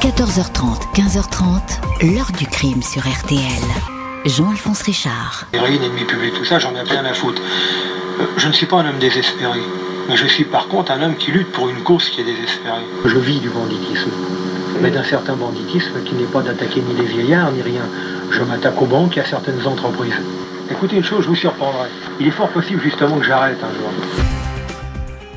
14h30, 15h30, l'heure du crime sur RTL. Jean-Alphonse Richard. Héroïne, ennemi public, tout ça, j'en ai rien à foutre. Euh, je ne suis pas un homme désespéré. Mais je suis par contre un homme qui lutte pour une cause qui est désespérée. Je vis du banditisme. Mais d'un certain banditisme qui n'est pas d'attaquer ni les vieillards ni rien. Je m'attaque aux banques et à certaines entreprises. Écoutez une chose, je vous surprendrai. Il est fort possible justement que j'arrête un jour.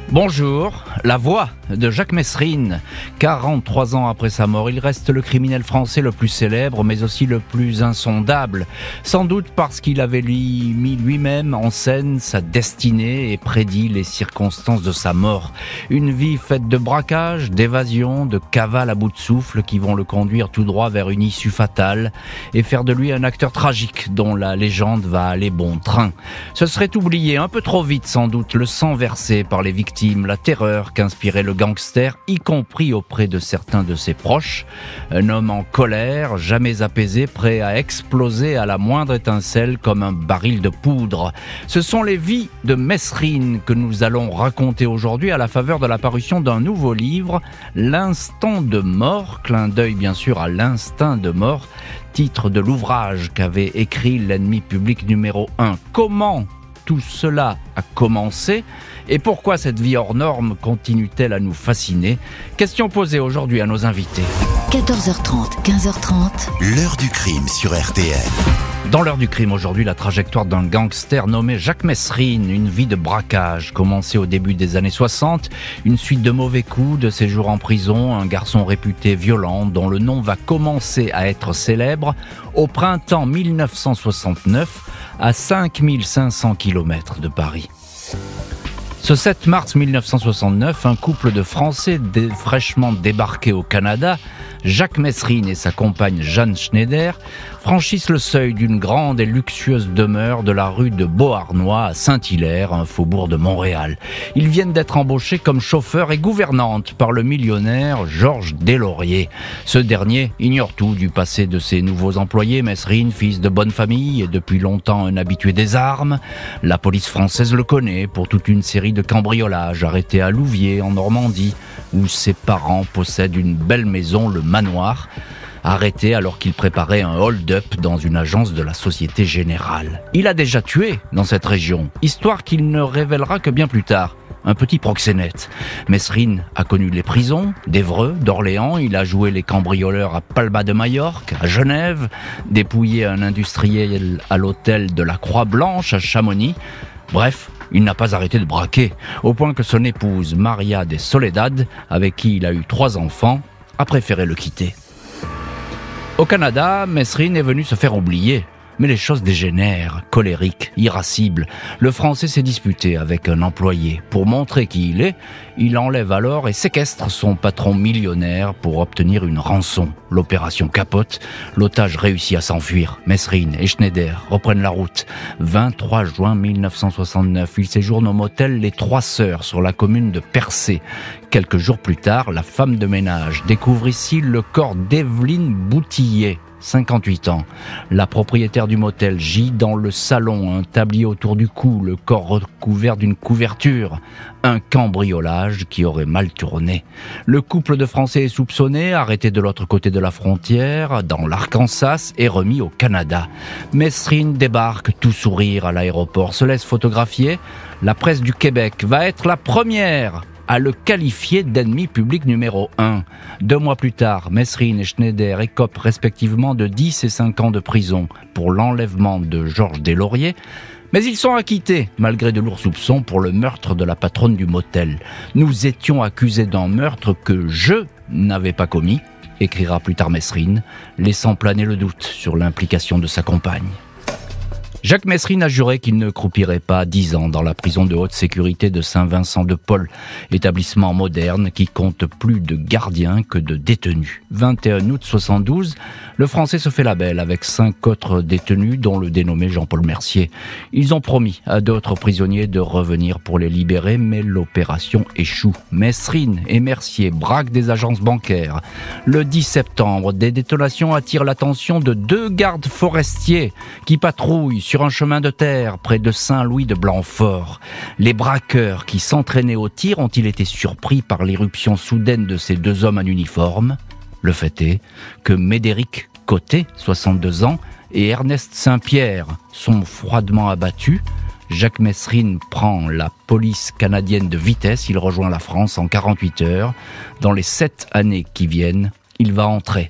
Bonjour, la voix de Jacques Messrine. 43 ans après sa mort, il reste le criminel français le plus célèbre, mais aussi le plus insondable. Sans doute parce qu'il avait mis lui-même en scène sa destinée et prédit les circonstances de sa mort. Une vie faite de braquages, d'évasion, de cavales à bout de souffle qui vont le conduire tout droit vers une issue fatale et faire de lui un acteur tragique dont la légende va aller bon train. Ce serait oublié un peu trop vite sans doute le sang versé par les victimes, la terreur qu'inspirait le gangster, y compris auprès de certains de ses proches. Un homme en colère, jamais apaisé, prêt à exploser à la moindre étincelle comme un baril de poudre. Ce sont les vies de Mesrine que nous allons raconter aujourd'hui à la faveur de la parution d'un nouveau livre, L'instant de mort, clin d'œil bien sûr à l'instinct de mort, titre de l'ouvrage qu'avait écrit l'ennemi public numéro 1. Comment tout cela a commencé et pourquoi cette vie hors norme continue-t-elle à nous fasciner? Question posée aujourd'hui à nos invités. 14h30, 15h30. L'heure du crime sur RTL. Dans l'heure du crime aujourd'hui, la trajectoire d'un gangster nommé Jacques Messrine, une vie de braquage commencée au début des années 60, une suite de mauvais coups, de séjours en prison, un garçon réputé violent dont le nom va commencer à être célèbre. Au printemps 1969 à 5500 km de Paris. Ce 7 mars 1969, un couple de Français fraîchement débarqués au Canada, Jacques Messrine et sa compagne Jeanne Schneider, franchissent le seuil d'une grande et luxueuse demeure de la rue de Beauharnois à Saint-Hilaire, un faubourg de Montréal. Ils viennent d'être embauchés comme chauffeurs et gouvernantes par le millionnaire Georges Deslauriers. Ce dernier ignore tout du passé de ses nouveaux employés, Mesrine, fils de bonne famille et depuis longtemps un habitué des armes. La police française le connaît pour toute une série de cambriolages arrêtés à Louviers en Normandie, où ses parents possèdent une belle maison, le manoir arrêté alors qu'il préparait un hold-up dans une agence de la Société Générale. Il a déjà tué dans cette région, histoire qu'il ne révélera que bien plus tard. Un petit proxénète. Mesrine a connu les prisons d'Evreux, d'Orléans, il a joué les cambrioleurs à Palma de Majorque, à Genève, dépouillé un industriel à l'hôtel de la Croix-Blanche à Chamonix. Bref, il n'a pas arrêté de braquer, au point que son épouse, Maria de Soledad, avec qui il a eu trois enfants, a préféré le quitter. Au Canada, Mesrine est venu se faire oublier. Mais les choses dégénèrent, colériques, irascibles. Le Français s'est disputé avec un employé. Pour montrer qui il est, il enlève alors et séquestre son patron millionnaire pour obtenir une rançon. L'opération capote, l'otage réussit à s'enfuir. Mesrine et Schneider reprennent la route. 23 juin 1969, ils séjournent au motel Les Trois Sœurs sur la commune de Percé. Quelques jours plus tard, la femme de ménage découvre ici le corps d'Evelyne Boutillier, 58 ans. La propriétaire du motel gît dans le salon, un tablier autour du cou, le corps recouvert d'une couverture. Un cambriolage qui aurait mal tourné. Le couple de Français est soupçonné, arrêté de l'autre côté de la frontière, dans l'Arkansas, et remis au Canada. Mesrine débarque tout sourire à l'aéroport, se laisse photographier. La presse du Québec va être la première à le qualifier d'ennemi public numéro 1. Deux mois plus tard, Mesrine et Schneider écopent respectivement de 10 et 5 ans de prison pour l'enlèvement de Georges Deslauriers, mais ils sont acquittés, malgré de lourds soupçons, pour le meurtre de la patronne du motel. Nous étions accusés d'un meurtre que je n'avais pas commis, écrira plus tard Mesrine, laissant planer le doute sur l'implication de sa compagne. Jacques Messrine a juré qu'il ne croupirait pas dix ans dans la prison de haute sécurité de Saint-Vincent-de-Paul, établissement moderne qui compte plus de gardiens que de détenus. 21 août 72, le Français se fait la belle avec cinq autres détenus, dont le dénommé Jean-Paul Mercier. Ils ont promis à d'autres prisonniers de revenir pour les libérer, mais l'opération échoue. Messrine et Mercier braquent des agences bancaires. Le 10 septembre, des détonations attirent l'attention de deux gardes forestiers qui patrouillent sur un chemin de terre près de Saint-Louis de Blanfort. Les braqueurs qui s'entraînaient au tir ont-ils été surpris par l'éruption soudaine de ces deux hommes en uniforme? Le fait est que Médéric Côté, 62 ans, et Ernest Saint-Pierre sont froidement abattus. Jacques Messrine prend la police canadienne de vitesse, il rejoint la France en 48 heures. Dans les sept années qui viennent, il va entrer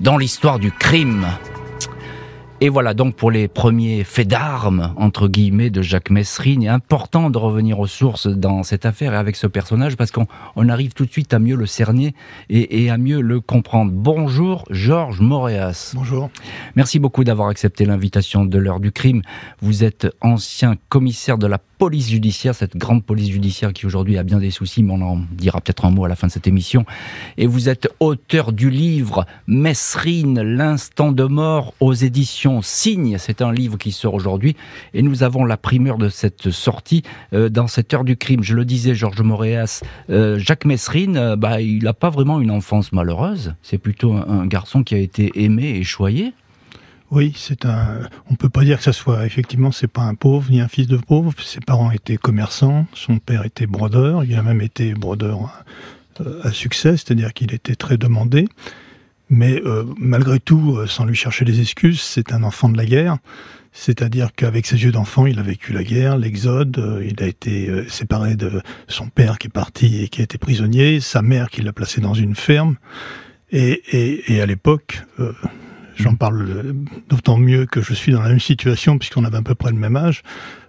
dans l'histoire du crime. Et voilà donc pour les premiers faits d'armes, entre guillemets, de Jacques Messrine. Il est important de revenir aux sources dans cette affaire et avec ce personnage parce qu'on arrive tout de suite à mieux le cerner et, à mieux le comprendre. Bonjour Georges Moréas. Bonjour. Merci beaucoup d'avoir accepté l'invitation de l'heure du crime. Vous êtes ancien commissaire de la police judiciaire, cette grande police judiciaire qui aujourd'hui a bien des soucis, mais on en dira peut-être un mot à la fin de cette émission. Et vous êtes auteur du livre Messrine, l'instant de mort aux éditions Signe. C'est un livre qui sort aujourd'hui et nous avons la primeur de cette sortie euh, dans cette heure du crime. Je le disais, Georges Moréas, euh, Jacques Messrine, euh, bah, il n'a pas vraiment une enfance malheureuse. C'est plutôt un garçon qui a été aimé et choyé. Oui, c'est un. On peut pas dire que ça soit effectivement, c'est pas un pauvre ni un fils de pauvre. Ses parents étaient commerçants, son père était brodeur, il a même été brodeur euh, à succès, c'est-à-dire qu'il était très demandé. Mais euh, malgré tout, euh, sans lui chercher des excuses, c'est un enfant de la guerre. C'est-à-dire qu'avec ses yeux d'enfant, il a vécu la guerre, l'exode, il a été séparé de son père qui est parti et qui a été prisonnier, sa mère qui l'a placé dans une ferme. Et, et à l'époque, J'en parle d'autant mieux que je suis dans la même situation puisqu'on avait à peu près le même âge.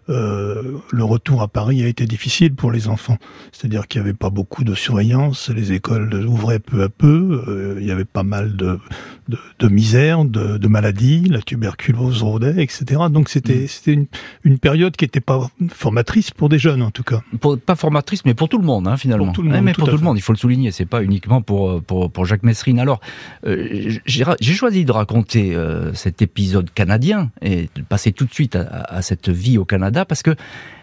Euh, le retour à Paris a été difficile pour les enfants. C'est-à-dire qu'il n'y avait pas beaucoup de surveillance, les écoles ouvraient peu à peu, euh, il y avait pas mal de, de, de misère, de, de, maladies, la tuberculose rôdait, etc. Donc c'était mm. c'était une, une, période qui n'était pas formatrice pour des jeunes en tout cas. pas formatrice, mais pour tout le monde hein, finalement. Pour tout le monde, mais pour tout, le monde, il faut le souligner. C'est pas uniquement pour pour, pour Jacques Messrine. Alors euh, j'ai choisi de raconter euh, cet épisode canadien et de passer tout de suite à, à cette vie au Canada parce que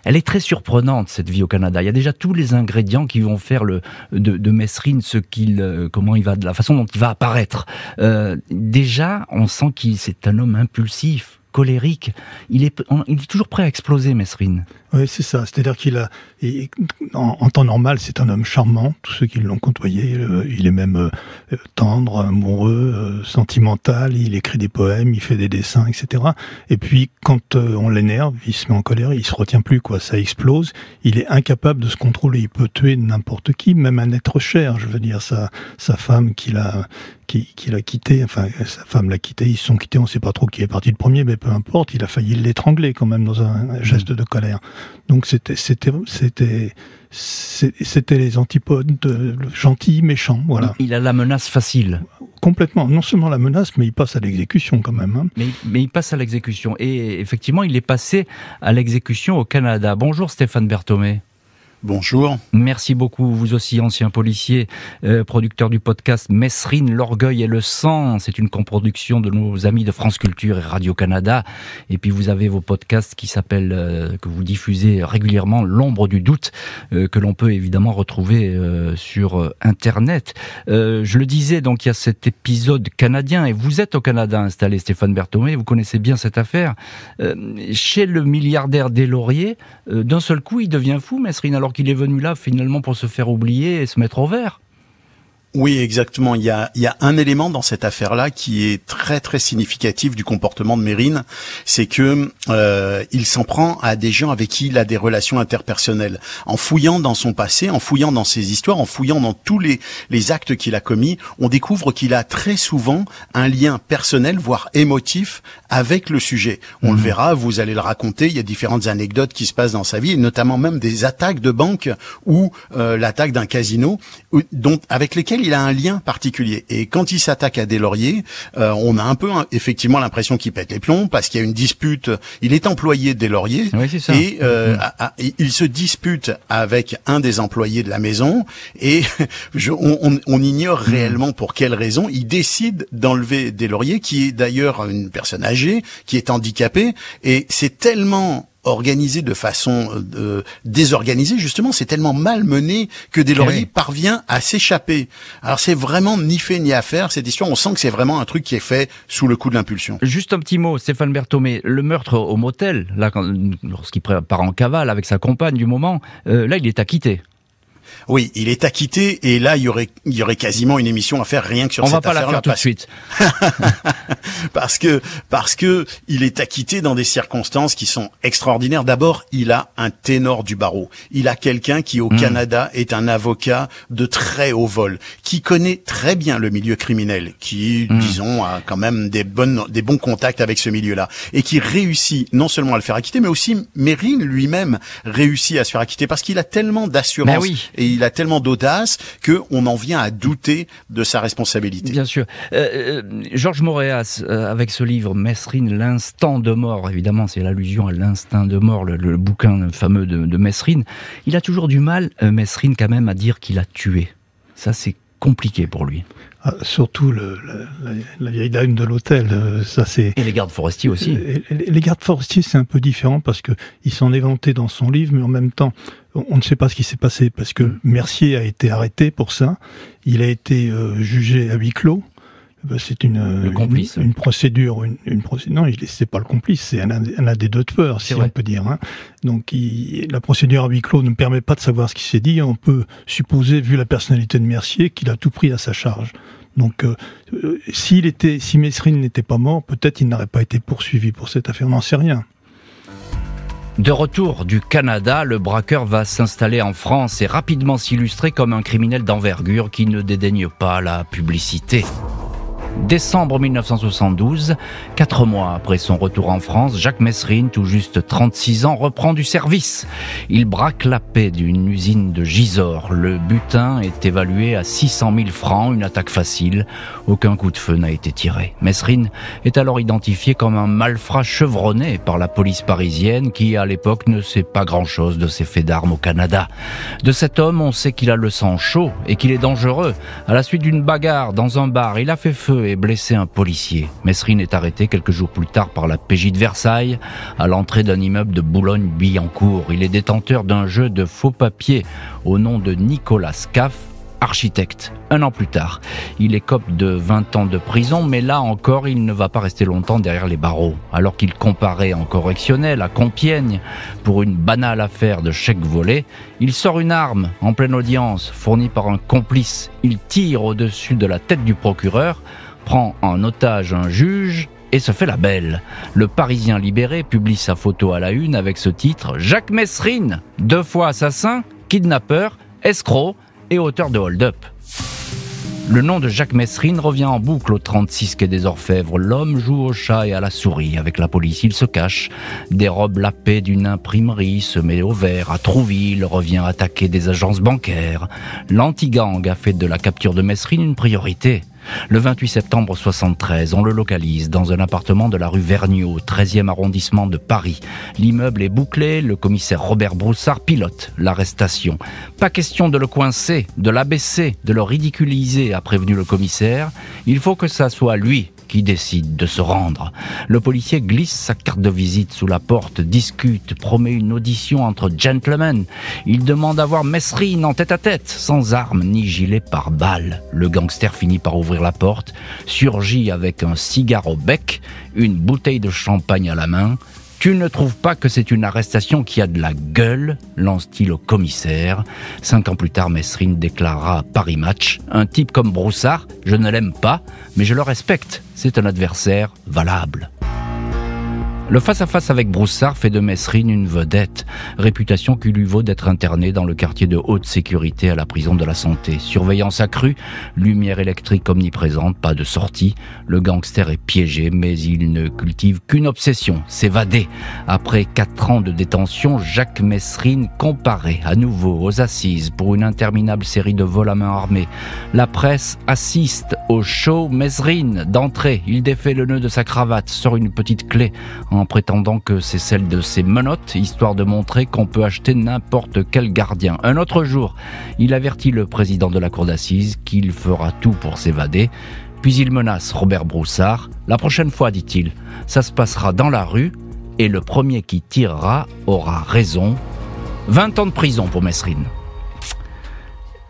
elle est très surprenante cette vie au Canada. Il y a déjà tous les ingrédients qui vont faire le de, de Messrine ce qu'il euh, comment il va de la façon dont il va apparaître. Euh, déjà, on sent qu'il c'est un homme impulsif, colérique. Il est il est toujours prêt à exploser, Messrine. Oui, c'est ça. C'est-à-dire qu'il a, en, temps normal, c'est un homme charmant. Tous ceux qui l'ont côtoyé, euh, il est même euh, tendre, amoureux, euh, sentimental. Il écrit des poèmes, il fait des dessins, etc. Et puis, quand on l'énerve, il se met en colère, il se retient plus, quoi. Ça explose. Il est incapable de se contrôler. Il peut tuer n'importe qui, même un être cher. Je veux dire, sa, sa femme qu'il a, qui, qui l'a quitté, enfin, sa femme l'a quitté, ils se sont quittés, on sait pas trop qui est parti le premier, mais peu importe, il a failli l'étrangler quand même dans un geste de colère. Donc c'était c'était c'était c'était les antipodes de gentil méchant voilà. Il a la menace facile. Complètement. Non seulement la menace, mais il passe à l'exécution quand même. Hein. Mais, mais il passe à l'exécution. Et effectivement, il est passé à l'exécution au Canada. Bonjour Stéphane Berthomé. Bonjour. Merci beaucoup, vous aussi, ancien policier, euh, producteur du podcast Messrine, l'orgueil et le sang. C'est une coproduction de nos amis de France Culture et Radio-Canada. Et puis vous avez vos podcasts qui s'appellent, euh, que vous diffusez régulièrement, L'ombre du doute, euh, que l'on peut évidemment retrouver sur Internet. je le disais, donc il y a cet épisode canadien, et vous êtes au Canada installé, Stéphane Berthomé, vous connaissez bien cette affaire. chez le milliardaire des Lauriers, d'un seul coup, il devient fou, Messrine, alors qu'il est venu là finalement pour se faire oublier et se mettre au vert. Oui, exactement. Il y a, il y a un élément dans cette affaire-là qui est très très significatif du comportement de Mérine, c'est que euh, il s'en prend à des gens avec qui il a des relations interpersonnelles. En fouillant dans son passé, en fouillant dans ses histoires, en fouillant dans tous les, les actes qu'il a commis, on découvre qu'il a très souvent un lien personnel, voire émotif, avec le sujet. On le mhm. verra, vous allez le raconter. Il y a différentes anecdotes qui se passent dans sa vie, et notamment même des attaques de banque ou euh, l'attaque d'un casino, dont avec lesquelles il a un lien particulier. Et quand il s'attaque à des lauriers, euh, on a un peu effectivement l'impression qu'il pète les plombs parce qu'il y a une dispute. Il est employé des lauriers et euh, mm-hmm. il se dispute avec un des employés de la maison et je, on, on, ignore mm. réellement pour quelle raison il décide d'enlever des lauriers, qui est d'ailleurs une personne âgée, qui est handicapée, et c'est tellement organisé de façon euh, désorganisée, justement, c'est tellement mal mené que Deslauriers parvient à s'échapper. Alors c'est vraiment ni fait ni à faire cette histoire. On sent que c'est vraiment un truc qui est fait sous le coup de l'impulsion. Juste un petit mot, Stéphane Berthomé, le meurtre au motel, là, lorsqu'il part en cavale avec sa compagne du moment, euh, là, il est acquitté. Oui, il est acquitté et là il y aurait il y aurait quasiment une émission à faire rien que sur On cette va pas la faire tout de suite. parce que parce que il est acquitté dans des circonstances qui sont extraordinaires. D'abord, il a un ténor du barreau. Il a quelqu'un qui au Canada est un avocat de très haut vol, qui connaît très bien le milieu criminel, qui disons a quand même des bonnes des bons contacts avec ce milieu-là et qui réussit non seulement à le faire acquitter, mais aussi Mérine lui-même réussit à se faire acquitter parce qu'il a tellement d'assurance Ben oui. et il a tellement d'audace que on en vient à douter de sa responsabilité. Bien sûr. Euh, euh, Georges Moréas, euh, avec ce livre, Messrine, l'instant de mort, évidemment, c'est l'allusion à l'instinct de mort, le, le bouquin fameux de, de Messrine. Il a toujours du mal, euh, Messrine, quand même, à dire qu'il a tué. Ça, c'est compliqué pour lui. Ah, surtout le, la, la- la vieille dame de l'hôtel, euh, ça c'est. Et les gardes forestiers aussi. Et- et Les gardes forestiers, c'est un peu différent parce que il s'en est vanté dans son livre, mais en même temps, on ne sait pas ce qui s'est passé parce que Mercier a été arrêté pour ça. Il a été euh, jugé à huis clos. Ben, C'est une, euh, une, une procédure, une, une procédure. Non, c'est pas le complice, c'est un, un un des deux tueurs, si vrai. on peut dire. hein. Donc, il- la procédure à huis clos ne permet pas de savoir ce qui s'est dit. On peut supposer, vu la personnalité de Mercier, qu'il a tout pris à sa charge. Donc, euh, euh, s'il était, si Mesrine n'était pas mort, peut-être il n'aurait pas été poursuivi pour cette affaire. On n'en sait rien. De retour du Canada, le braqueur va s'installer en France et rapidement s'illustrer comme un criminel d'envergure qui ne dédaigne pas la publicité. Décembre 1972, quatre mois après son retour en France, Jacques Messrine, tout juste 36 ans, reprend du service. Il braque la paix d'une usine de Gisors. Le butin est évalué à 600 000 francs, une attaque facile. Aucun coup de feu n'a été tiré. Messrine est alors identifié comme un malfrat chevronné par la police parisienne qui, à l'époque, ne sait pas grand-chose de ses faits d'armes au Canada. De cet homme, on sait qu'il a le sang chaud et qu'il est dangereux. À la suite d'une bagarre dans un bar, il a fait feu et blessé un policier. Messrine est arrêté quelques jours plus tard par la PJ de Versailles à l'entrée d'un immeuble de Boulogne-Billancourt. Il est détenteur d'un jeu de faux papiers au nom de Nicolas Scaff, architecte. Un an plus tard, il écope de 20 ans de prison, mais là encore, il ne va pas rester longtemps derrière les barreaux. Alors qu'il comparait en correctionnel à Compiègne pour une banale affaire de chèque volé, il sort une arme en pleine audience, fournie par un complice. Il tire au-dessus de la tête du procureur, prend en otage un juge et se fait la belle. Le Parisien libéré publie sa photo à la une avec ce titre Jacques Messrine, deux fois assassin, kidnappeur, escroc et auteur de hold-up. Le nom de Jacques Messrine revient en boucle au 36 quai des Orfèvres. L'homme joue au chat et à la souris. Avec la police, il se cache, dérobe la paix d'une imprimerie, se met au vert à Trouville, revient attaquer des agences bancaires. L'anti-gang a fait de la capture de Messrine une priorité. Le 28 septembre 73, on le localise dans un appartement de la rue Vergniaud, 13e arrondissement de Paris. L'immeuble est bouclé, le commissaire Robert Broussard pilote l'arrestation. Pas question de le coincer, de l'abaisser, de le ridiculiser, a prévenu le commissaire. Il faut que ça soit lui qui décide de se rendre. Le policier glisse sa carte de visite sous la porte, discute, promet une audition entre gentlemen. Il demande à voir Messrine en tête à tête, sans arme ni gilet par balle. Le gangster finit par ouvrir la porte, surgit avec un cigare au bec, une bouteille de champagne à la main. Tu ne trouves pas que c'est une arrestation qui a de la gueule lance-t-il au commissaire. Cinq ans plus tard, Messrine déclarera à Paris Match Un type comme Broussard, je ne l'aime pas, mais je le respecte. C'est un adversaire valable. Le face-à-face avec Broussard fait de Messrine une vedette, réputation qui lui vaut d'être interné dans le quartier de haute sécurité à la prison de la santé. Surveillance accrue, lumière électrique omniprésente, pas de sortie. Le gangster est piégé, mais il ne cultive qu'une obsession, s'évader. Après quatre ans de détention, Jacques Messrine comparé à nouveau aux assises pour une interminable série de vols à main armée. La presse assiste au show Messrine. D'entrée, il défait le nœud de sa cravate, sort une petite clé en prétendant que c'est celle de ses menottes, histoire de montrer qu'on peut acheter n'importe quel gardien. Un autre jour, il avertit le président de la cour d'assises qu'il fera tout pour s'évader. Puis il menace Robert Broussard. La prochaine fois, dit-il, ça se passera dans la rue et le premier qui tirera aura raison. 20 ans de prison pour Messrine.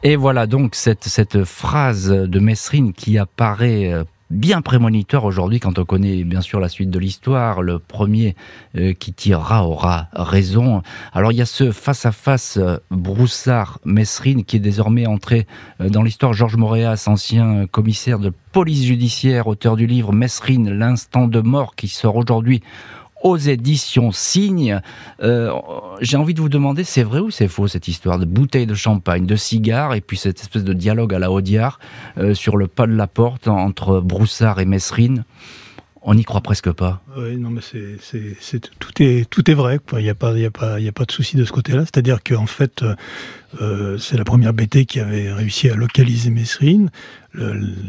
Et voilà donc cette, cette phrase de Messrine qui apparaît euh, bien prémonitoire aujourd'hui quand on connaît bien sûr la suite de l'histoire. Le premier euh, qui tirera aura raison. Alors il y a ce face-à-face euh, Broussard-Messrine qui est désormais entré euh, dans l'histoire. Georges Moréas, ancien commissaire de police judiciaire, auteur du livre Messrine, l'instant de mort qui sort aujourd'hui aux éditions Signe. Euh, j'ai envie de vous demander, c'est vrai ou c'est faux cette histoire de bouteilles de champagne, de cigares et puis cette espèce de dialogue à la Audiard euh, sur le pas de la porte entre Broussard et Messrine? On n'y croit presque pas. Oui, non, mais c'est, tout est tout est vrai. Il n'y a pas a pas a pas de souci de ce côté-là. C'est-à-dire qu'en fait, euh, c'est la première BT qui avait réussi à localiser Messrine.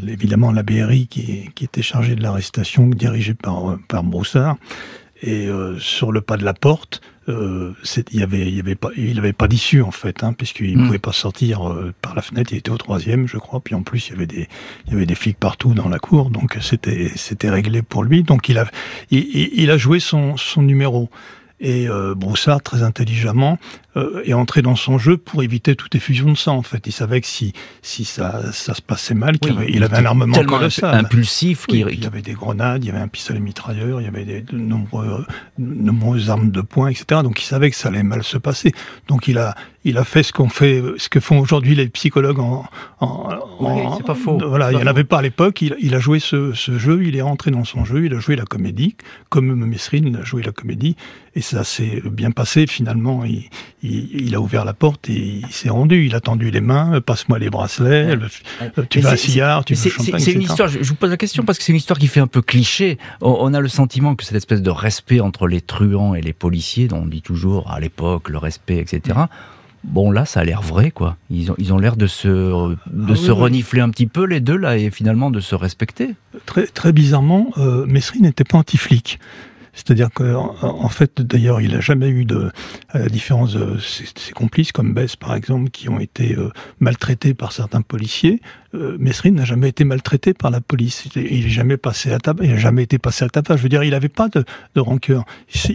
évidemment, la BRI qui, qui était chargée de l'arrestation, dirigée par par Broussard. Et euh, sur le pas de la porte, euh, il y avait, il y avait pas, il avait pas d'issue en fait, hein, puisqu'il ne hmm. pouvait pas sortir euh, par la fenêtre. Il était au troisième, je crois. Puis en plus, il y avait des, il y avait des flics partout dans la cour, donc c'était, c'était réglé pour lui. Donc il a, il, il a joué son, son numéro. Et euh, Broussard, très intelligemment, euh, est entré dans son jeu pour éviter toute effusion de sang. En fait, il savait que si si ça, ça se passait mal, qu'il avait, il avait un armement colossal, impulsif. il y avait des grenades, il y avait un pistolet mitrailleur, il y avait des, de nombreux, nombreuses armes de poing, etc. Donc il savait que ça allait mal se passer. Donc il a il a fait ce qu'on fait, ce que font aujourd'hui les psychologues en. en, oui, c'est pas faux. Voilà, il n'y en avait pas à l'époque. Il, il, a joué ce, ce, jeu, il est rentré dans son jeu, il a joué la comédie, comme Mesrine, il a joué la comédie, et ça s'est bien passé. Finalement, il, il, a ouvert la porte et il s'est rendu. Il a tendu les mains, passe-moi les bracelets, tu veux un cigare, tu veux champagne. C'est une histoire. Je vous pose la question parce que c'est une histoire qui fait un peu cliché. On a le sentiment que cette espèce de respect entre les truands et les policiers, dont on dit toujours à l'époque le respect, etc. Bon là, ça a l'air vrai, quoi. Ils ont, ils ont l'air de se, de ah se renifler un petit peu les deux là et finalement de se respecter. Très, très bizarrement, euh, n'était pas anti-flic. C'est-à-dire qu'en en fait, d'ailleurs, il n'a jamais eu de, à la différence de ses, complices comme Bess, par exemple, qui ont été euh, maltraités par certains policiers. Euh, n'a jamais été maltraité par la police. Il n'a jamais passé à tabac. Il n'a jamais été passé à tabac. Je veux dire, il n'avait pas de, de rancœur.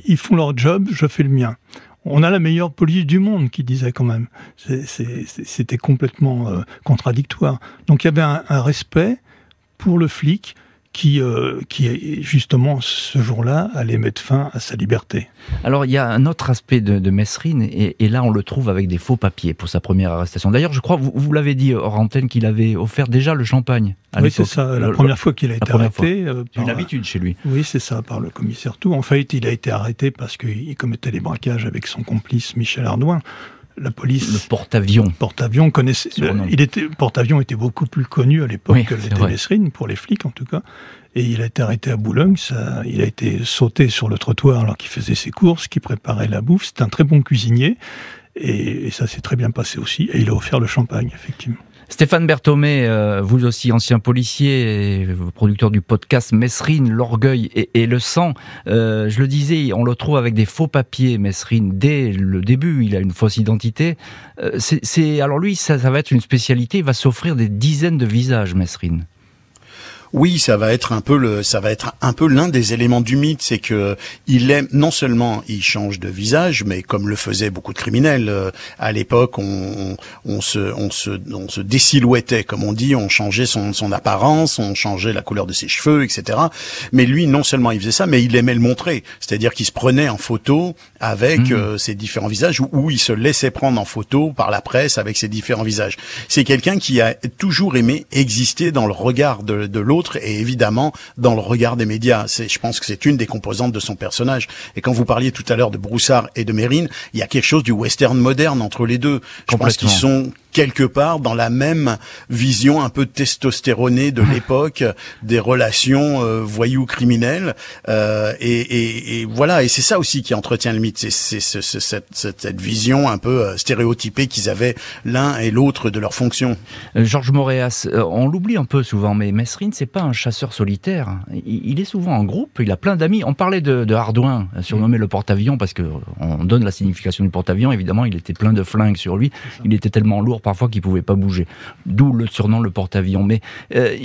Ils font leur job, je fais le mien on a la meilleure police du monde, qui disait quand même. C'était complètement euh, contradictoire. Donc il y avait un respect pour le flic, qui, euh, qui justement ce jour-là allait mettre fin à sa liberté. Alors il y a un autre aspect de, de Messrine, et, et, là on le trouve avec des faux papiers pour sa première arrestation. D'ailleurs, je crois, vous, vous l'avez dit hors antenne, qu'il avait offert déjà le champagne. À oui, c'est ça, la première fois qu'il a été arrêté. Euh, une habitude chez lui. Oui, c'est ça, par le commissaire Tout. En fait, il a été arrêté parce qu'il commettait des braquages avec son complice Michel Ardouin la police. Le porte-avions. Porte-avions connaissait. il était porte-avions était beaucoup plus connu à l'époque que l'était Mesrine pour les flics en tout cas. Et il a été arrêté à Boulogne. Ça, il a été sauté sur le trottoir alors qu'il faisait ses courses, qu'il préparait la bouffe. C'est un très bon cuisinier. Et, et ça s'est très bien passé aussi. Et il a offert le champagne, effectivement. Stéphane Berthomé, euh, vous aussi ancien policier, producteur du podcast Messrine, l'orgueil et, le sang. Euh, je le disais, on le trouve avec des faux papiers, Messrine, dès le début, il a une fausse identité. Euh, c'est alors lui, ça, ça va être une spécialité, il va s'offrir des dizaines de visages, Messrine. Oui, ça va être un peu le, ça va être un peu l'un des éléments du mythe, c'est que il aime non seulement il change de visage, mais comme le faisaient beaucoup de criminels euh, à l'époque, on, on, se, on se, on se désilhouettait, comme on dit, on changeait son, son apparence, on changeait la couleur de ses cheveux, etc. Mais lui, non seulement il faisait ça, mais il aimait le montrer, c'est-à-dire qu'il se prenait en photo avec mmh. euh, ses différents visages, ou, ou il se laissait prendre en photo par la presse avec ses différents visages. C'est quelqu'un qui a toujours aimé exister dans le regard de, de l'autre et évidemment dans le regard des médias. Je pense que c'est une des composantes de son personnage. Et quand vous parliez tout à l'heure de Broussard et de Mérine, il y a quelque chose du western moderne entre les deux. Je pense qu'ils sont quelque part dans la même vision un peu testostéronée de l'époque des relations euh, voyous criminelles. Euh, et, et, et, voilà et c'est ça aussi qui entretient le mythe. C'est cette, cette, vision un peu euh, stéréotypée qu'ils avaient l'un et l'autre de leur fonction euh, Georges Moréas on l'oublie un peu souvent mais Mesrine c'est pas un chasseur solitaire. Il, est souvent en groupe il a plein d'amis. On parlait de, de Hardouin surnommé le porte-avions parce que on donne la signification du porte-avions. Évidemment il était plein de flingues sur lui. Il était tellement lourd jours parfois qu'il pouvait pas bouger. D'où le surnom le porte-avions. Mais euh,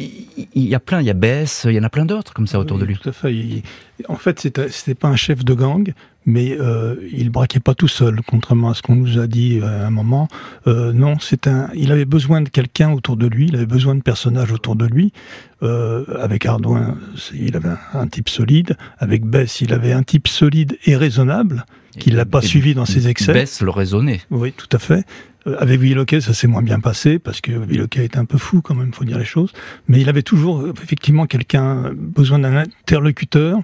il y, a plein, il y a Bess, il y en a plein d'autres comme ça autour de lui. Tout à fait. en fait, c'était pas un chef de gang, mais euh, il braquait pas tout seul, contrairement à ce qu'on nous a dit euh, à un moment. Euh, non, c'est un. Il avait besoin de quelqu'un autour de lui. Il avait besoin de personnages autour de lui. Euh, avec Ardouin, il avait un, type solide. Avec Bess, il avait un type solide et raisonnable qu'il l'a pas suivi dans ses excès. Bess le raisonnait. Oui, tout à fait. Euh, avec Villoquet, ça s'est moins bien passé parce que Villoquet était un peu fou quand même, faut dire les choses. Mais il avait toujours effectivement quelqu'un besoin d'un interlocuteur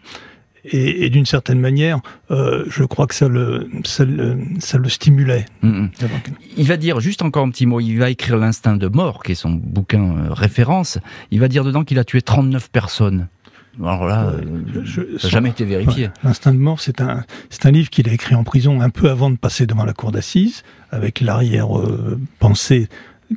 et, d'une certaine manière, euh, je crois que ça le, ça le, stimulait. Mm, mm. Il va dire, juste encore un petit mot, il va écrire L'instinct de mort, qui est son bouquin euh, référence, il va dire dedans qu'il a tué 39 personnes. Alors là, euh, ça n'a jamais été vérifié. L'instinct de mort, c'est un, c'est un livre qu'il a écrit en prison un peu avant de passer devant la cour d'assises, avec l'arrière-pensée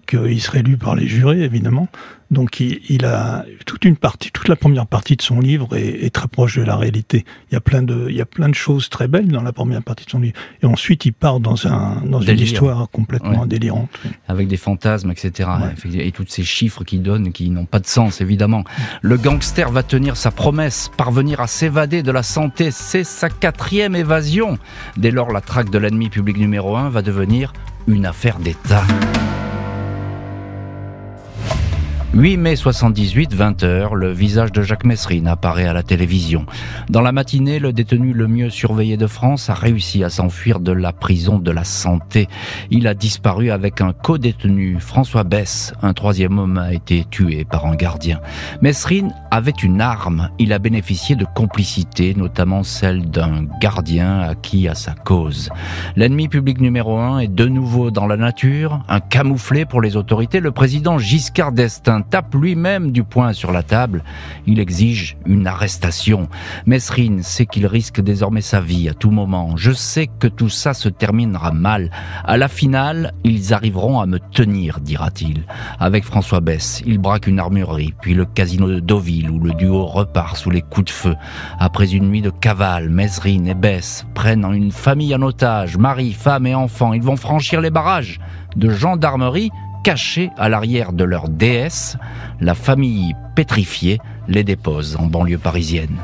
qu'il serait lu par les jurés, évidemment. Donc il, a toute une partie, toute la première partie de son livre est, très proche de la réalité. Il y a plein de, il y a plein de choses très belles dans la première partie de son livre. Et ensuite il part dans un, dans une histoire complètement délirante. Avec des fantasmes, etc. Et tous ces chiffres qu'il donne qui n'ont pas de sens, évidemment. Le gangster va tenir sa promesse, parvenir à s'évader de la santé. C'est sa quatrième évasion. Dès lors, la traque de l'ennemi public numéro un va devenir une affaire d'État. 8 mai 78, 20h, le visage de Jacques Messrine apparaît à la télévision. Dans la matinée, le détenu le mieux surveillé de France a réussi à s'enfuir de la prison de la santé. Il a disparu avec un co-détenu, François Bess. Un troisième homme a été tué par un gardien. Messrine avait une arme. Il a bénéficié de complicité, notamment celle d'un gardien acquis à sa cause. L'ennemi public numéro un est de nouveau dans la nature, un camouflé pour les autorités. Le président Giscard d'Estaing tape lui-même du poing sur la table. Il exige une arrestation. Mesrine sait qu'il risque désormais sa vie à tout moment. Je sais que tout ça se terminera mal. À la finale, ils arriveront à me tenir, dira-t-il. Avec François Bess, il braque une armurerie, puis le casino de Deauville où le duo repart sous les coups de feu. Après une nuit de cavale, Mesrine et Bess prennent une famille en otage, mari, femme et enfants. Ils vont franchir les barrages de gendarmerie cachés à l'arrière de leur déesse, la famille pétrifiée les dépose en banlieue parisienne.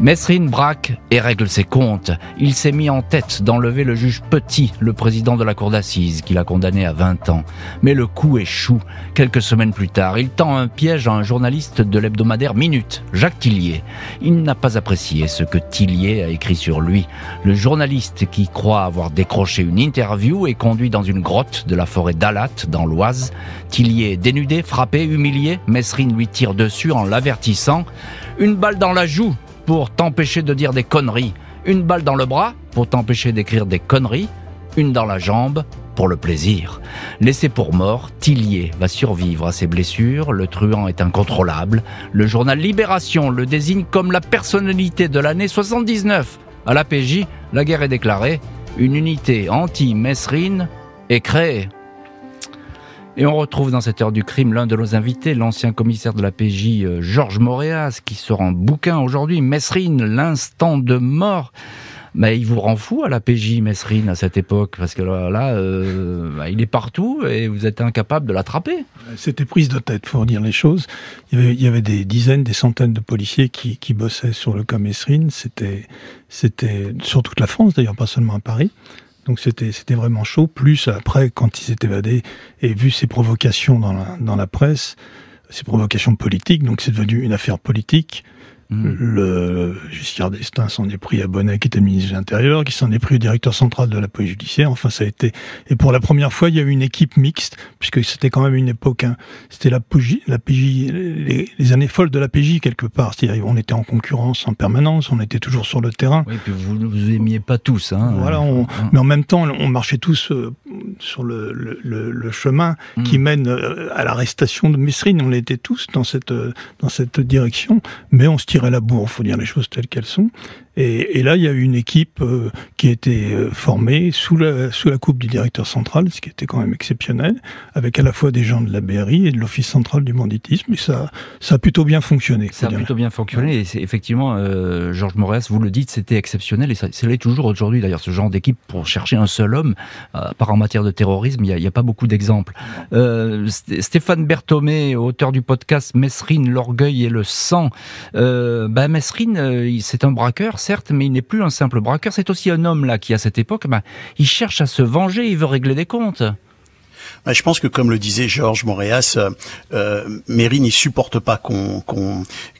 Mesrine braque et règle ses comptes. Il s'est mis en tête d'enlever le juge Petit, le président de la cour d'assises, qu'il a condamné à 20 ans. Mais le coup échoue. Quelques semaines plus tard, il tend un piège à un journaliste de l'hebdomadaire Minute, Jacques Tillier. Il n'a pas apprécié ce que Tillier a écrit sur lui. Le journaliste qui croit avoir décroché une interview est conduit dans une grotte de la forêt d'Alat, dans l'Oise. Tillier dénudé, frappé, humilié. Mesrine lui tire dessus en l'avertissant. Une balle dans la joue, pour t'empêcher de dire des conneries, une balle dans le bras pour t'empêcher d'écrire des conneries, une dans la jambe pour le plaisir. Laissé pour mort, Tillier va survivre à ses blessures, le truand est incontrôlable, le journal Libération le désigne comme la personnalité de l'année 79. À la PJ, la guerre est déclarée, une unité anti-Messrine est créée. Et on retrouve dans cette heure du crime l'un de nos invités, l'ancien commissaire de la PJ euh, Georges Moréas, qui sort en bouquin aujourd'hui, Messrine, l'instant de mort. Mais il vous rend fou à la PJ, Messrine, à cette époque, parce que là, euh, bah, il est partout et vous êtes incapable de l'attraper. C'était prise de tête, pour dire les choses. Il y, avait, des dizaines, des centaines de policiers qui, qui bossaient sur le cas Messrine. C'était, c'était sur toute la France, d'ailleurs, pas seulement à Paris. Donc c'était c'était vraiment chaud. Plus après, quand il s'est évadé et vu ses provocations dans la, dans la presse, ses provocations politiques, donc c'est devenu une affaire politique. Mm. Le Giscard d'Estaing s'en est pris à Bonnet, qui était ministre de l'Intérieur, qui s'en est pris au directeur central de la police judiciaire. Enfin, ça a été. Et pour la première fois, il y a eu une équipe mixte, puisque c'était quand même une époque. Hein, c'était la PJ, la PJ, les, années folles de la PJ quelque part. C'est-à-dire, on était en concurrence en permanence, on était toujours sur le terrain. Oui, puis vous vous aimiez pas tous, hein. Voilà, on, mais en même temps, on marchait tous euh, sur le, le, le, chemin mm. qui mène euh, à l'arrestation de Messrine. On était tous dans cette dans cette direction, mais on se tirait la bourre, faut dire les choses telles qu'elles sont. Et, là, il y a eu une équipe euh, qui a été euh, formée sous la, sous la coupe du directeur central, ce qui était quand même exceptionnel, avec à la fois des gens de la BRI et de l'Office central du banditisme. Et ça, ça a plutôt bien fonctionné. Ça a plutôt bien fonctionné. Et c'est effectivement, euh, Georges Moreas, vous le dites, c'était exceptionnel. Et c'est l'est toujours aujourd'hui, d'ailleurs, ce genre d'équipe pour chercher un seul homme. Euh, par en matière de terrorisme, il n'y a, a, pas beaucoup d'exemples. Euh, Stéphane Berthomé, auteur du podcast Mesrine, l'orgueil et le sang. Ben Mesrine, euh, c'est un braqueur, certes, mais il n'est plus un simple braqueur. C'est aussi un homme là qui, à cette époque, ben, il cherche à se venger, il veut régler des comptes. Bah, je pense que comme le disait Georges Moréas, euh, euh Mérine il supporte pas qu'on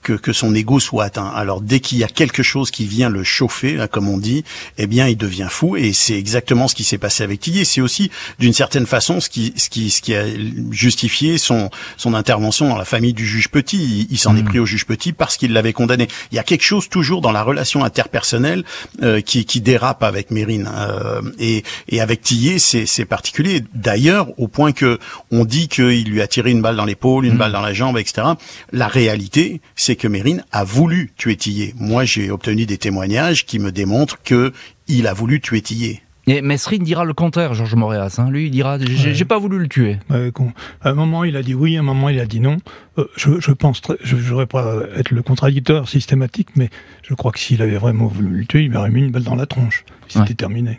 que, que son ego soit atteint. Alors dès qu'il y a quelque chose qui vient le chauffer, là, comme on dit, eh bien il devient fou et c'est exactement ce qui s'est passé avec Tillier. C'est aussi d'une certaine façon ce qui ce qui ce qui a justifié son son intervention dans la famille du juge Petit. Il, s'en est mmh. pris au juge Petit parce qu'il l'avait condamné. Il y a quelque chose toujours dans la relation interpersonnelle euh, qui qui dérape avec Mérine euh, et et avec Tillier c'est c'est particulier. D'ailleurs au point que on dit qu'il lui a tiré une balle dans l'épaule, une mmh. balle dans la jambe, etc. La réalité c'est que Mérine a voulu tuer Tillet. Moi, j'ai obtenu des témoignages qui me démontrent que il a voulu tuer Tillet. Et Mesrine dira le contraire, Georges Moréas. Hein. Lui, il dira J'ai pas voulu le tuer. à un moment, il a dit oui, à un moment, il a dit non. Euh, je, je, pense, je ne voudrais pas être le contradicteur systématique, mais je crois que s'il avait vraiment voulu le tuer, il aurait mis une balle dans la tronche. C'était terminé.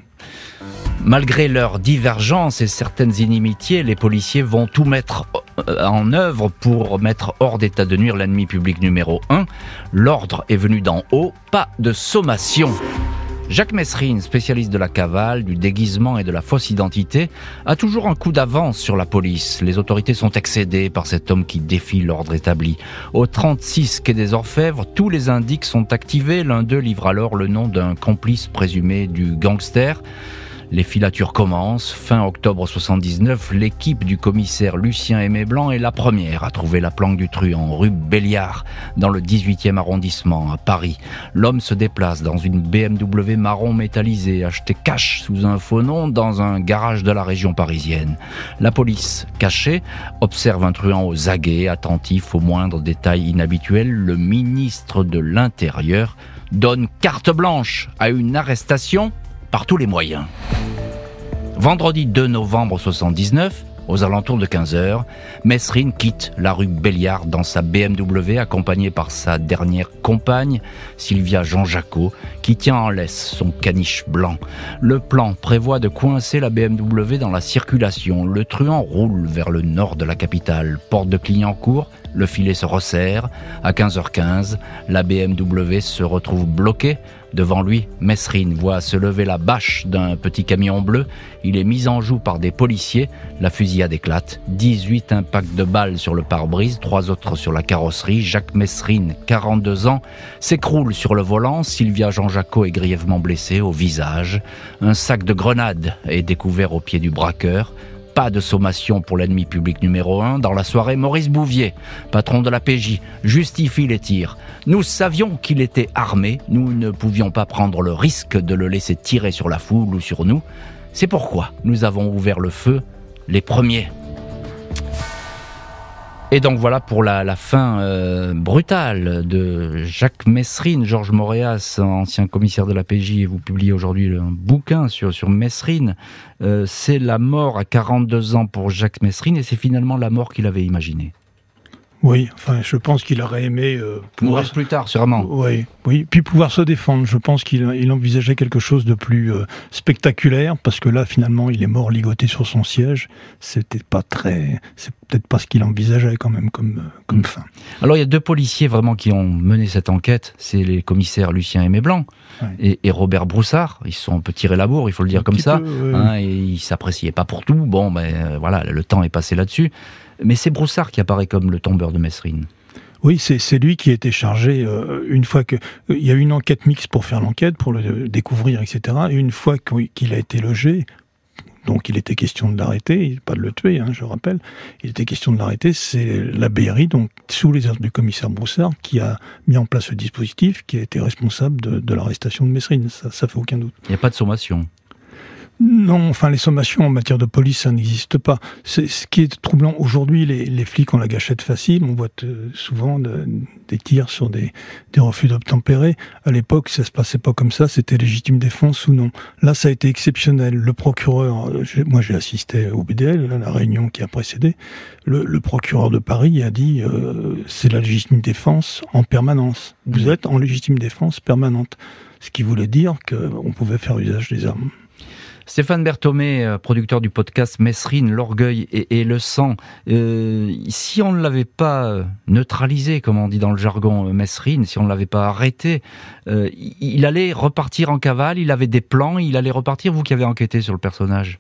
Malgré leurs divergences et certaines inimitiés, les policiers vont tout mettre euh, en œuvre pour mettre hors d'état de nuire l'ennemi public numéro 1. L'ordre est venu d'en haut, pas de sommation. Jacques Messrine, spécialiste de la cavale, du déguisement et de la fausse identité, a toujours un coup d'avance sur la police. Les autorités sont excédées par cet homme qui défie l'ordre établi. Au 36 quai des Orfèvres, tous les indices sont activés. L'un d'eux livre alors le nom d'un complice présumé du gangster. Les filatures commencent. Fin octobre 79, l'équipe du commissaire Lucien Aimé Blanc est la première à trouver la planque du truand, rue Béliard, dans le 18e arrondissement, à Paris. L'homme se déplace dans une BMW marron métallisée, achetée cash sous un faux nom dans un garage de la région parisienne. La police, cachée, observe un truand aux aguets, attentif aux moindres détails inhabituels. Le ministre de l'Intérieur donne carte blanche à une arrestation par tous les moyens. Vendredi 2 novembre 79, aux alentours de 15h, Mesrine quitte la rue Béliard dans sa BMW accompagnée par sa dernière compagne, Sylvia Jean Jacot, qui tient en laisse son caniche blanc. Le plan prévoit de coincer la BMW dans la circulation. Le truand roule vers le nord de la capitale, porte de Clignancourt, le filet se resserre. À 15h15, la BMW se retrouve bloquée. Devant lui, Mesrine voit se lever la bâche d'un petit camion bleu. Il est mis en joue par des policiers. La fusillade éclate. 18 impacts de balles sur le pare-brise, trois autres sur la carrosserie. Jacques Mesrine, 42 ans, s'écroule sur le volant. Sylvia Jean-Jacot est grièvement blessée au visage. Un sac de grenades est découvert au pied du braqueur. Pas de sommation pour l'ennemi public numéro 1. Dans la soirée, Maurice Bouvier, patron de la PJ, justifie les tirs. Nous savions qu'il était armé. Nous ne pouvions pas prendre le risque de le laisser tirer sur la foule ou sur nous. C'est pourquoi nous avons ouvert le feu les premiers. Et donc voilà pour la, fin euh, brutale de Jacques Messrine, Georges Moréas, ancien commissaire de la PJ, et vous publiez aujourd'hui un bouquin sur, sur Messrine. Euh, c'est la mort à 42 ans pour Jacques Messrine et c'est finalement la mort qu'il avait imaginée. Oui, enfin, je pense qu'il aurait aimé euh, pouvoir plus tard, sûrement. Oui, oui, puis pouvoir se défendre. Je pense qu'il envisageait quelque chose de plus euh, spectaculaire, parce que là, finalement, il est mort ligoté sur son siège. C'était pas très, c'est peut-être pas ce qu'il envisageait quand même comme euh, comme mm. fin. Alors, il y a deux policiers vraiment qui ont mené cette enquête. C'est les commissaires Lucien Aimé Blanc et, Robert Broussard. Ils sont un peu tirés la bourre, il faut le dire comme ça. Hein, et ils s'appréciaient pas pour tout. Bon, ben voilà, le temps est passé là-dessus. Mais c'est Broussard qui apparaît comme le tombeur de Messrine. Oui, c'est lui qui a été chargé, euh, une fois que... Il y a eu une enquête mixte pour faire l'enquête, pour le découvrir, etc. Et une fois qu'il a été logé, donc il était question de l'arrêter, pas de le tuer, hein, je rappelle, il était question de l'arrêter, c'est la BRI, donc sous les ordres du commissaire Broussard, qui a mis en place ce dispositif, qui a été responsable de, l'arrestation de Messrine, ça, ça fait aucun doute. Il n'y a pas de sommation Non, enfin les sommations en matière de police, ça n'existe pas. C'est ce qui est troublant aujourd'hui. Les, les, flics ont la gâchette facile. On voit euh, souvent des tirs sur des, des refus d'obtempérer. À l'époque, ça se passait pas comme ça. C'était légitime défense ou non. Là, ça a été exceptionnel. Le procureur, euh, moi j'ai assisté au BDL, à la réunion qui a précédé. Le, le procureur de Paris a dit euh, c'est la légitime défense en permanence. Vous mmh. êtes en légitime défense permanente. Ce qui voulait dire qu'on pouvait faire usage des armes. Stéphane Berthomé, euh, producteur du podcast Messrine, l'orgueil et, le sang. Euh, si on ne l'avait pas euh, neutralisé, comme on dit dans le jargon Messrine, si on ne l'avait pas arrêté, il allait repartir en cavale, il avait des plans, il allait repartir, vous qui avez enquêté sur le personnage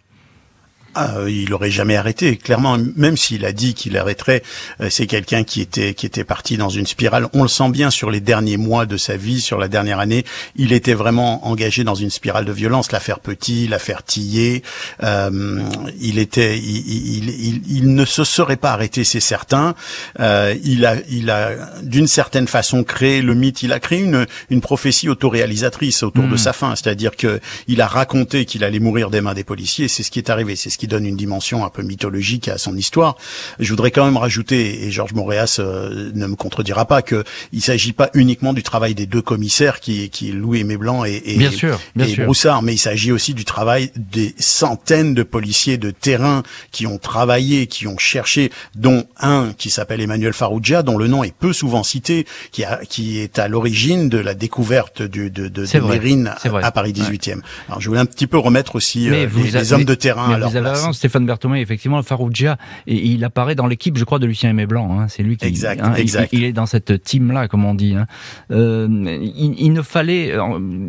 ah, il aurait jamais arrêté. Clairement, même s'il a dit qu'il arrêterait, euh, c'est quelqu'un qui était qui était parti dans une spirale. On le sent bien sur les derniers mois de sa vie, sur la dernière année, il était vraiment engagé dans une spirale de violence. L'affaire Petit, l'affaire Tillet, euh, il était, il, il, il, ne se serait pas arrêté, c'est certain. Euh, il a, il a d'une certaine façon créé le mythe. Il a créé une une prophétie autoréalisatrice autour de hmm. sa fin, c'est-à-dire que il a raconté qu'il allait mourir des mains des policiers. C'est ce qui est arrivé. C'est ce qui donne une dimension un peu mythologique à son histoire. Je voudrais quand même rajouter, et Georges Moréas euh, ne me contredira pas, que il s'agit pas uniquement du travail des deux commissaires qui, qui Louis Aimé Blanc et, et, bien sûr, bien et Broussard, mais il s'agit aussi du travail des centaines de policiers de terrain qui ont travaillé, qui ont cherché, dont un qui s'appelle Emmanuel Farouja, dont le nom est peu souvent cité, qui, a, qui est à l'origine de la découverte du, de, de, de Mérine à, Paris 18e. Alors je voulais un petit peu remettre aussi euh, les, hommes de terrain à leur Stéphane Berthomé, effectivement, Farougia, et il apparaît dans l'équipe, je crois, de Lucien Aimé Blanc. Hein. c'est lui qui. Exact, hein, Il, est dans cette team-là, comme on dit. Hein. Euh, il, ne fallait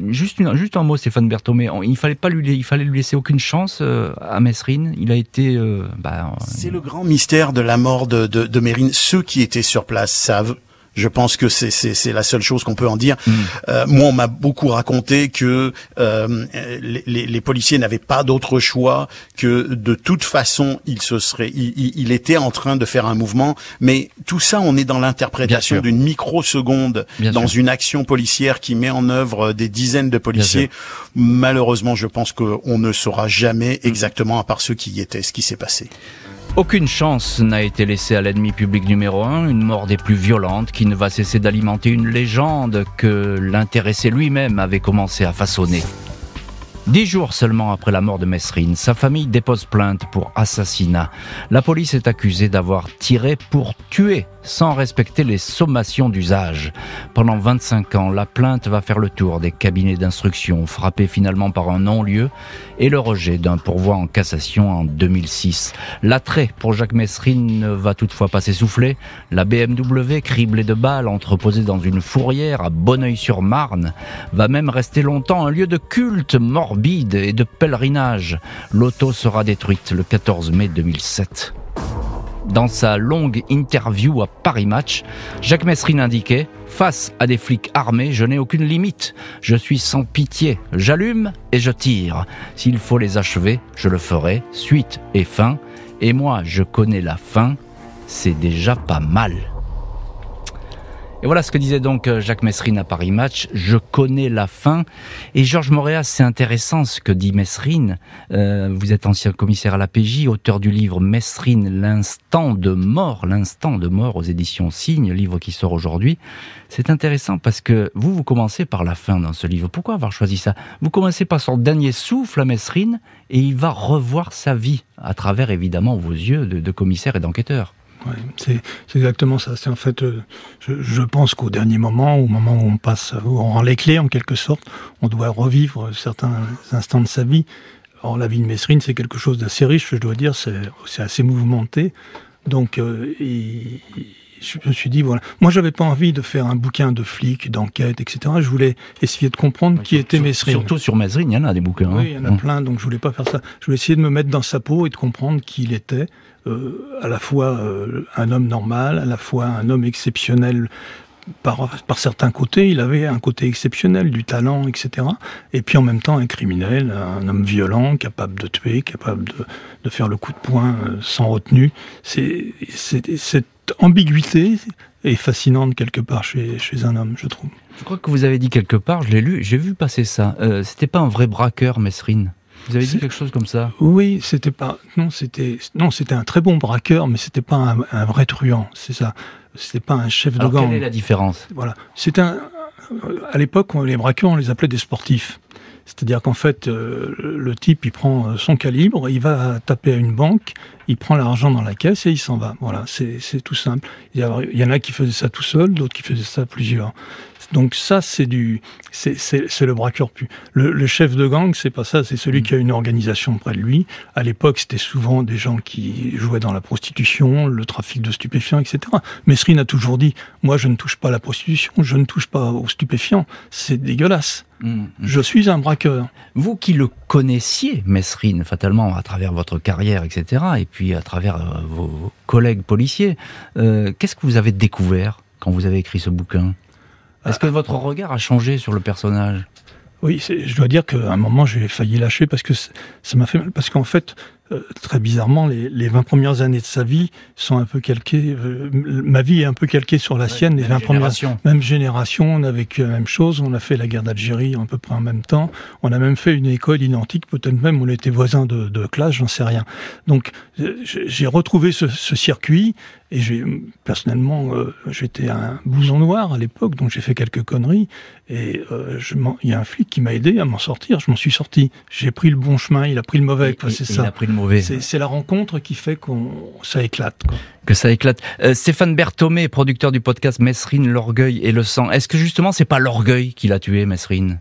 juste juste un mot, Stéphane Berthomé. Il fallait pas lui, il fallait lui laisser aucune chance euh, à Messrine. Il a été. Euh, bah, c'est le grand mystère de la mort de, de, de Mérine. Ceux qui étaient sur place savent je pense que c'est c'est la seule chose qu'on peut en dire. Mm. Euh, moi, on m'a beaucoup raconté que euh, les, les, policiers n'avaient pas d'autre choix que de toute façon, il se serait, il, il, était en train de faire un mouvement. Mais tout ça, on est dans l'interprétation d'une microseconde dans une action policière qui met en œuvre des dizaines de policiers. Malheureusement, je pense qu'on ne saura jamais exactement, à part ceux qui y étaient, ce qui s'est passé. Aucune chance n'a été laissée à l'ennemi public numéro un, une mort des plus violentes qui ne va cesser d'alimenter une légende que l'intéressé lui-même avait commencé à façonner. Dix jours seulement après la mort de Messrine, sa famille dépose plainte pour assassinat. La police est accusée d'avoir tiré pour tuer sans respecter les sommations d'usage. Pendant 25 ans, la plainte va faire le tour des cabinets d'instruction, frappée finalement par un non-lieu et le rejet d'un pourvoi en cassation en 2006. L'attrait pour Jacques Messrine ne va toutefois pas s'essouffler. La BMW, criblée de balles, entreposée dans une fourrière à Bonneuil-sur-Marne, va même rester longtemps un lieu de culte morbide et de pèlerinage. L'auto sera détruite le 14 mai 2007. Dans sa longue interview à Paris Match, Jacques Messrine indiquait Face à des flics armés, je n'ai aucune limite. Je suis sans pitié. J'allume et je tire. S'il faut les achever, je le ferai. Suite et fin. Et moi, je connais la fin. C'est déjà pas mal. Et voilà ce que disait donc euh, Jacques Messrine à Paris Match. Je connais la fin. Et Georges Moréas, c'est intéressant ce que dit Messrine. Euh, vous êtes ancien commissaire à la PJ, auteur du livre Messrine, l'instant de mort, l'instant de mort aux éditions Signe, livre qui sort aujourd'hui. C'est intéressant parce que vous, vous commencez par la fin dans ce livre. Pourquoi avoir choisi ça? Vous commencez par son dernier souffle à Messrine et il va revoir sa vie à travers évidemment vos yeux de, de commissaire et d'enquêteur. Ouais, c'est exactement ça. C'est en fait, euh, je, je, pense qu'au dernier moment, au moment où on passe, où on rend les clés en quelque sorte, on doit revivre certains instants de sa vie. Or, la vie de Messrine, c'est quelque chose d'assez riche, je dois dire, c'est assez mouvementé. Donc, euh, je me suis dit, voilà. Moi, j'avais pas envie de faire un bouquin de flics, d'enquête, etc. Je voulais essayer de comprendre qui était Mesrine. Surtout sur Mesrine, il y en a des bouquins. Hein. Oui, il y en a mmh. plein, donc je voulais pas faire ça. Je voulais essayer de me mettre dans sa peau et de comprendre qui il était. Euh, à la fois euh, un homme normal, à la fois un homme exceptionnel par, certains côtés, il avait un côté exceptionnel, du talent, etc. Et puis en même temps un criminel, un homme violent, capable de tuer, capable de, faire le coup de poing euh, sans retenue. C'est cette ambiguïté est fascinante quelque part chez, un homme, je trouve. Je crois que vous avez dit quelque part, je l'ai lu, j'ai vu passer ça. C'était pas un vrai braqueur, Mesrine? Vous avez dit quelque chose comme ça Oui, c'était pas non, c'était non, c'était un très bon braqueur, mais c'était pas un, un, vrai truand, c'est ça. C'était pas un chef Alors de gang. Quelle est la différence Voilà, c'est un. À l'époque, les braqueurs, on les appelait des sportifs. C'est-à-dire qu'en fait, euh, le type, il prend son calibre, il va taper à une banque, il prend l'argent dans la caisse et il s'en va. Voilà, c'est tout simple. Il y, a, il y en a qui faisaient ça tout seul, d'autres qui faisaient ça plusieurs. Donc ça, c'est du, c'est le braqueur pu. Le, le, chef de gang, c'est pas ça, c'est celui mmh. qui a une organisation près de lui. À l'époque, c'était souvent des gens qui jouaient dans la prostitution, le trafic de stupéfiants, etc. Mesrine a toujours dit, moi, je ne touche pas à la prostitution, je ne touche pas aux stupéfiants. C'est dégueulasse. Mmh. Je suis un braqueur. Vous qui le connaissiez, Mesrine, fatalement, à travers votre carrière, etc., et puis à travers euh, vos collègues policiers, euh, qu'est-ce que vous avez découvert quand vous avez écrit ce bouquin? Est-ce que votre regard a changé sur le personnage? Oui, je dois dire qu'à un moment, j'ai failli lâcher parce que ça m'a fait mal. Parce qu'en fait, euh, très bizarrement, les, les 20 premières années de sa vie sont un peu calquées. Euh, ma vie est un peu calquée sur la ouais, sienne. Les 20 génération. premières, même génération, on a vécu la même chose. On a fait la guerre d'Algérie à peu près en même temps. On a même fait une école identique. Peut-être même on était voisins de, de classe, j'en sais rien. Donc j'ai retrouvé ce, ce, circuit et j'ai personnellement, euh, j'étais un blouson noir à l'époque, donc j'ai fait quelques conneries. Et euh, il y a un flic qui m'a aidé à m'en sortir. Je m'en suis sorti. J'ai pris le bon chemin. Il a pris le mauvais. C'est ça. Il a pris le mauvais. C'est la rencontre qui fait qu'on ça éclate. Quoi. Que ça éclate. Euh, Stéphane Berthomé, producteur du podcast Messrine, l'orgueil et le sang. Est-ce que justement c'est pas l'orgueil qui l'a tué, Messrine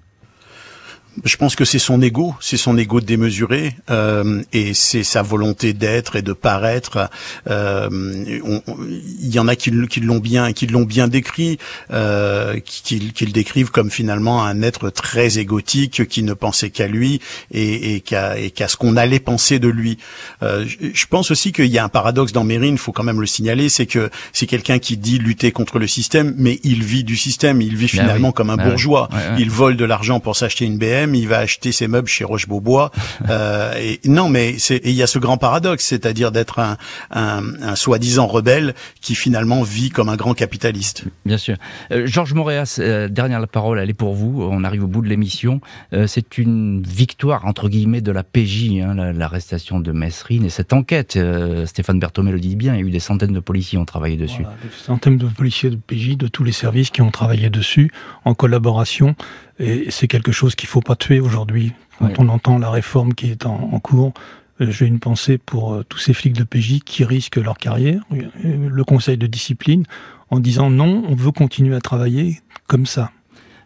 je pense que c'est son ego, c'est son ego démesuré euh, et c'est sa volonté d'être et de paraître. Euh, il y en a qui, qui l'ont bien, qui l'ont bien décrit, euh, qui, qui, le décrivent comme finalement un être très égotique qui ne pensait qu'à lui et, et qu'à qu ce qu'on allait penser de lui. Euh, je pense aussi qu'il y a un paradoxe dans Mérine, il faut quand même le signaler, c'est que c'est quelqu'un qui dit lutter contre le système, mais il vit du système, il vit finalement oui. comme un ah bourgeois. Oui. Il vole de l'argent pour s'acheter une BM il va acheter ses meubles chez Roche-Beaubois. euh, et non, mais il y a ce grand paradoxe, c'est-à-dire d'être un, un, un soi-disant rebelle qui finalement vit comme un grand capitaliste. Bien sûr. Euh, Georges Moréas, euh, dernière la parole, elle est pour vous. On arrive au bout de l'émission. Euh, c'est une victoire entre guillemets de la PJ, hein, l'arrestation de Messrine et cette enquête. Euh, Stéphane Berthomé le dit bien. Il y a eu des centaines de policiers qui ont travaillé dessus. Voilà, des centaines de policiers de PJ de tous les services qui ont travaillé dessus en collaboration. Et c'est quelque chose qu'il faut pas tuer aujourd'hui. Quand oui. on entend la réforme qui est en, en cours, euh, j'ai une pensée pour euh, tous ces flics de PJ qui risquent leur carrière, le conseil de discipline, en disant non, on veut continuer à travailler comme ça.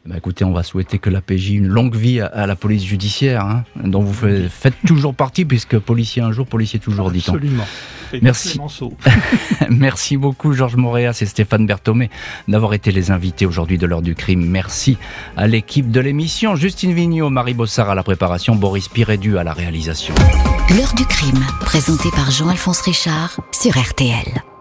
Bah écoutez, on va souhaiter que la PJ une longue vie à, à la police judiciaire, hein, dont vous faites, faites toujours partie, puisque policier un jour, policier toujours, dit-on. Absolument. Merci. Merci beaucoup, Georges Moréas et Stéphane Berthomé, d'avoir été les invités aujourd'hui de l'heure du crime. Merci à l'équipe de l'émission. Justine Vignot, Marie Bossard à la préparation, Boris Pirédu à la réalisation. L'heure du crime, présenté par Jean-Alphonse Richard sur RTL.